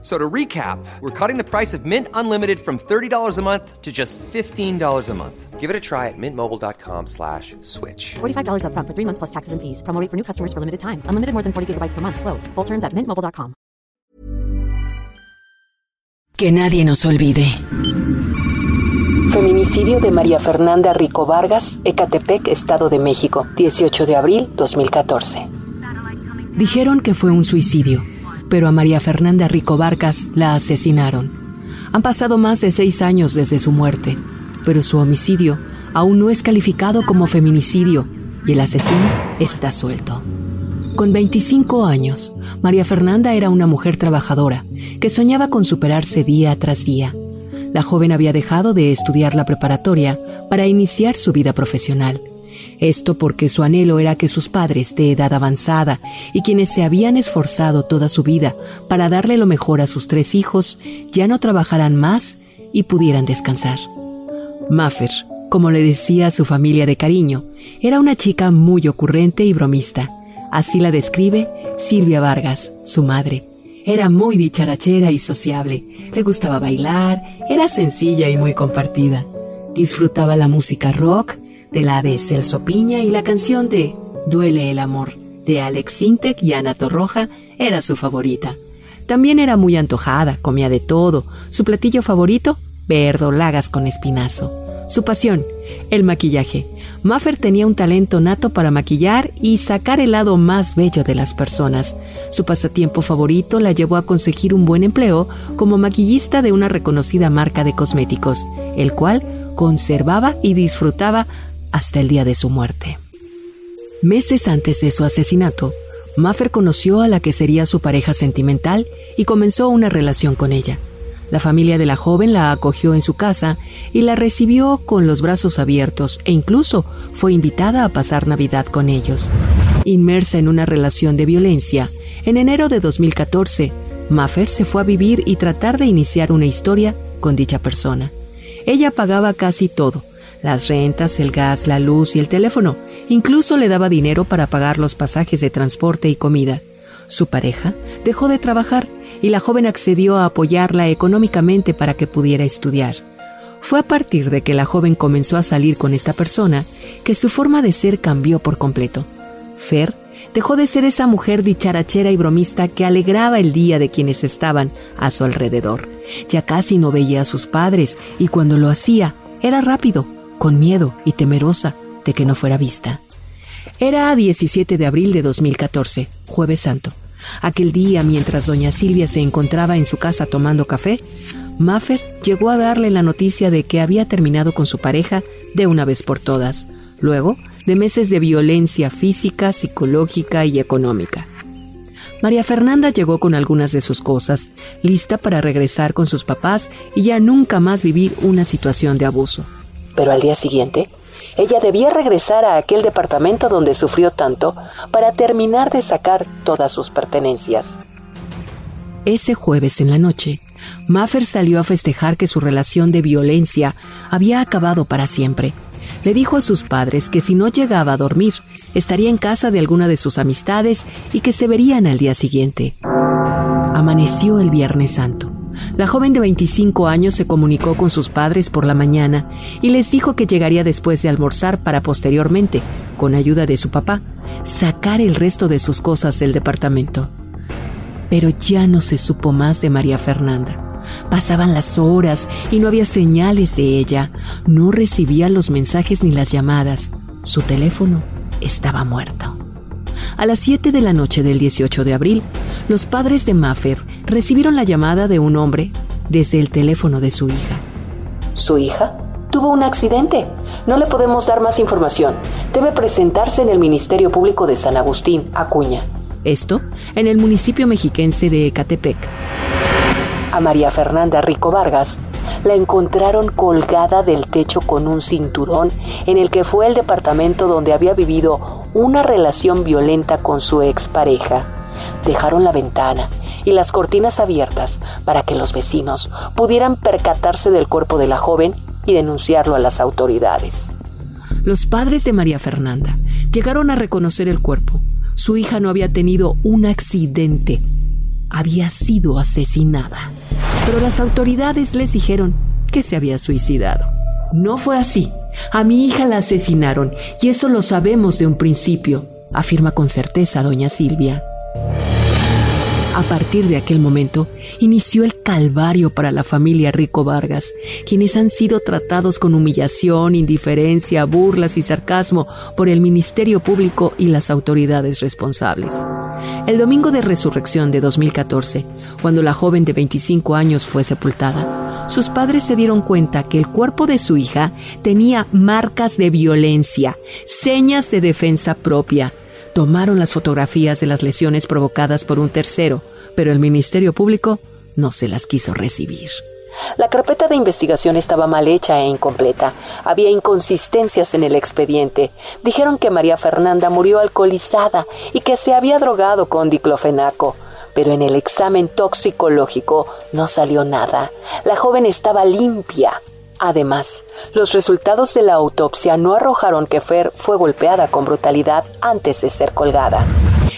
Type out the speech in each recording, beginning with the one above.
So to recap, we're cutting the price of Mint Unlimited from $30 a month to just $15 a month. Give it a try at mintmobile.com slash switch. $45 up front for three months plus taxes and fees. Promo rate for new customers for limited time. Unlimited more than 40 gigabytes per month. Slows. Full terms at mintmobile.com. Que nadie nos olvide. Feminicidio de María Fernanda Rico Vargas, Ecatepec, Estado de México, 18 de abril 2014. Dijeron que fue un suicidio pero a María Fernanda Rico Vargas la asesinaron. Han pasado más de seis años desde su muerte, pero su homicidio aún no es calificado como feminicidio y el asesino está suelto. Con 25 años, María Fernanda era una mujer trabajadora que soñaba con superarse día tras día. La joven había dejado de estudiar la preparatoria para iniciar su vida profesional esto porque su anhelo era que sus padres de edad avanzada y quienes se habían esforzado toda su vida para darle lo mejor a sus tres hijos ya no trabajaran más y pudieran descansar. Maffer, como le decía a su familia de cariño, era una chica muy ocurrente y bromista. Así la describe Silvia Vargas, su madre. Era muy dicharachera y sociable, le gustaba bailar, era sencilla y muy compartida. Disfrutaba la música rock de la de Celso Piña y la canción de Duele el amor de Alex Sintek y Ana Torroja era su favorita. También era muy antojada, comía de todo. Su platillo favorito, verdolagas con espinazo. Su pasión, el maquillaje. Maffer tenía un talento nato para maquillar y sacar el lado más bello de las personas. Su pasatiempo favorito la llevó a conseguir un buen empleo como maquillista de una reconocida marca de cosméticos, el cual conservaba y disfrutaba hasta el día de su muerte. Meses antes de su asesinato, Maffer conoció a la que sería su pareja sentimental y comenzó una relación con ella. La familia de la joven la acogió en su casa y la recibió con los brazos abiertos e incluso fue invitada a pasar Navidad con ellos. Inmersa en una relación de violencia, en enero de 2014, Maffer se fue a vivir y tratar de iniciar una historia con dicha persona. Ella pagaba casi todo, las rentas, el gas, la luz y el teléfono. Incluso le daba dinero para pagar los pasajes de transporte y comida. Su pareja dejó de trabajar y la joven accedió a apoyarla económicamente para que pudiera estudiar. Fue a partir de que la joven comenzó a salir con esta persona que su forma de ser cambió por completo. Fer dejó de ser esa mujer dicharachera y bromista que alegraba el día de quienes estaban a su alrededor. Ya casi no veía a sus padres y cuando lo hacía era rápido, con miedo y temerosa de que no fuera vista. Era 17 de abril de 2014, jueves santo. Aquel día, mientras doña Silvia se encontraba en su casa tomando café, Maffer llegó a darle la noticia de que había terminado con su pareja de una vez por todas, luego de meses de violencia física, psicológica y económica. María Fernanda llegó con algunas de sus cosas, lista para regresar con sus papás y ya nunca más vivir una situación de abuso pero al día siguiente, ella debía regresar a aquel departamento donde sufrió tanto para terminar de sacar todas sus pertenencias. Ese jueves en la noche, Maffer salió a festejar que su relación de violencia había acabado para siempre. Le dijo a sus padres que si no llegaba a dormir, estaría en casa de alguna de sus amistades y que se verían al día siguiente. Amaneció el Viernes Santo. La joven de 25 años se comunicó con sus padres por la mañana y les dijo que llegaría después de almorzar para posteriormente, con ayuda de su papá, sacar el resto de sus cosas del departamento. Pero ya no se supo más de María Fernanda. Pasaban las horas y no había señales de ella. No recibía los mensajes ni las llamadas. Su teléfono estaba muerto. A las 7 de la noche del 18 de abril, los padres de Maffer recibieron la llamada de un hombre desde el teléfono de su hija. ¿Su hija? Tuvo un accidente. No le podemos dar más información. Debe presentarse en el Ministerio Público de San Agustín, Acuña. Esto en el municipio mexiquense de Ecatepec. María Fernanda Rico Vargas la encontraron colgada del techo con un cinturón en el que fue el departamento donde había vivido una relación violenta con su expareja. Dejaron la ventana y las cortinas abiertas para que los vecinos pudieran percatarse del cuerpo de la joven y denunciarlo a las autoridades. Los padres de María Fernanda llegaron a reconocer el cuerpo. Su hija no había tenido un accidente, había sido asesinada. Pero las autoridades les dijeron que se había suicidado. No fue así. A mi hija la asesinaron y eso lo sabemos de un principio, afirma con certeza doña Silvia. A partir de aquel momento, inició el calvario para la familia Rico Vargas, quienes han sido tratados con humillación, indiferencia, burlas y sarcasmo por el Ministerio Público y las autoridades responsables. El domingo de resurrección de 2014, cuando la joven de 25 años fue sepultada, sus padres se dieron cuenta que el cuerpo de su hija tenía marcas de violencia, señas de defensa propia, tomaron las fotografías de las lesiones provocadas por un tercero, pero el Ministerio Público no se las quiso recibir. La carpeta de investigación estaba mal hecha e incompleta. Había inconsistencias en el expediente. Dijeron que María Fernanda murió alcoholizada y que se había drogado con diclofenaco. Pero en el examen toxicológico no salió nada. La joven estaba limpia. Además, los resultados de la autopsia no arrojaron que Fer fue golpeada con brutalidad antes de ser colgada.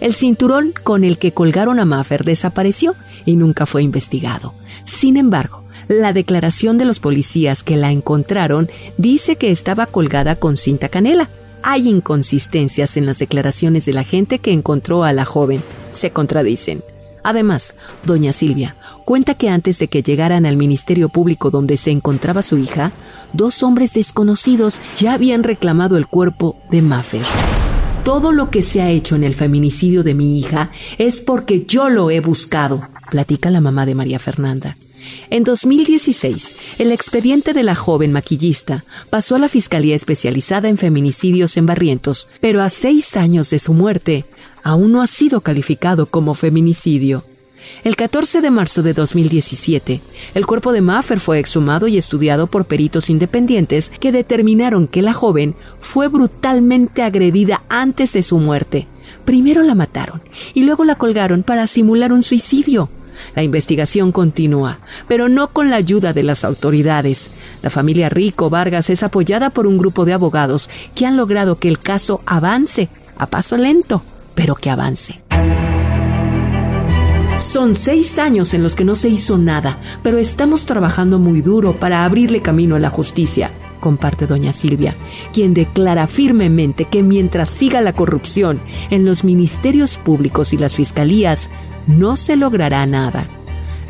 El cinturón con el que colgaron a Maffer desapareció y nunca fue investigado. Sin embargo, la declaración de los policías que la encontraron dice que estaba colgada con cinta canela. Hay inconsistencias en las declaraciones de la gente que encontró a la joven. Se contradicen. Además, doña Silvia cuenta que antes de que llegaran al Ministerio Público donde se encontraba su hija, dos hombres desconocidos ya habían reclamado el cuerpo de Maffer. Todo lo que se ha hecho en el feminicidio de mi hija es porque yo lo he buscado, platica la mamá de María Fernanda. En 2016, el expediente de la joven maquillista pasó a la Fiscalía Especializada en Feminicidios en Barrientos, pero a seis años de su muerte, aún no ha sido calificado como feminicidio. El 14 de marzo de 2017, el cuerpo de Maffer fue exhumado y estudiado por peritos independientes que determinaron que la joven fue brutalmente agredida antes de su muerte. Primero la mataron y luego la colgaron para simular un suicidio. La investigación continúa, pero no con la ayuda de las autoridades. La familia Rico Vargas es apoyada por un grupo de abogados que han logrado que el caso avance, a paso lento, pero que avance. Son seis años en los que no se hizo nada, pero estamos trabajando muy duro para abrirle camino a la justicia, comparte doña Silvia, quien declara firmemente que mientras siga la corrupción en los ministerios públicos y las fiscalías, no se logrará nada.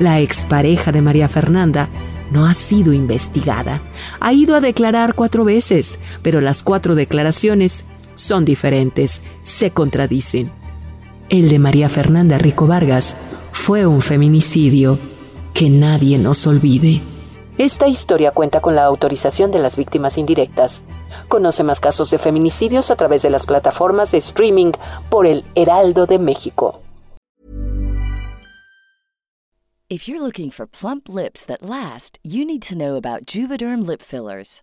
La expareja de María Fernanda no ha sido investigada. Ha ido a declarar cuatro veces, pero las cuatro declaraciones son diferentes, se contradicen. El de María Fernanda Rico Vargas fue un feminicidio que nadie nos olvide. Esta historia cuenta con la autorización de las víctimas indirectas. Conoce más casos de feminicidios a través de las plataformas de streaming por el Heraldo de México. If you're looking for plump lips that last, you need to know about Juvederm lip fillers.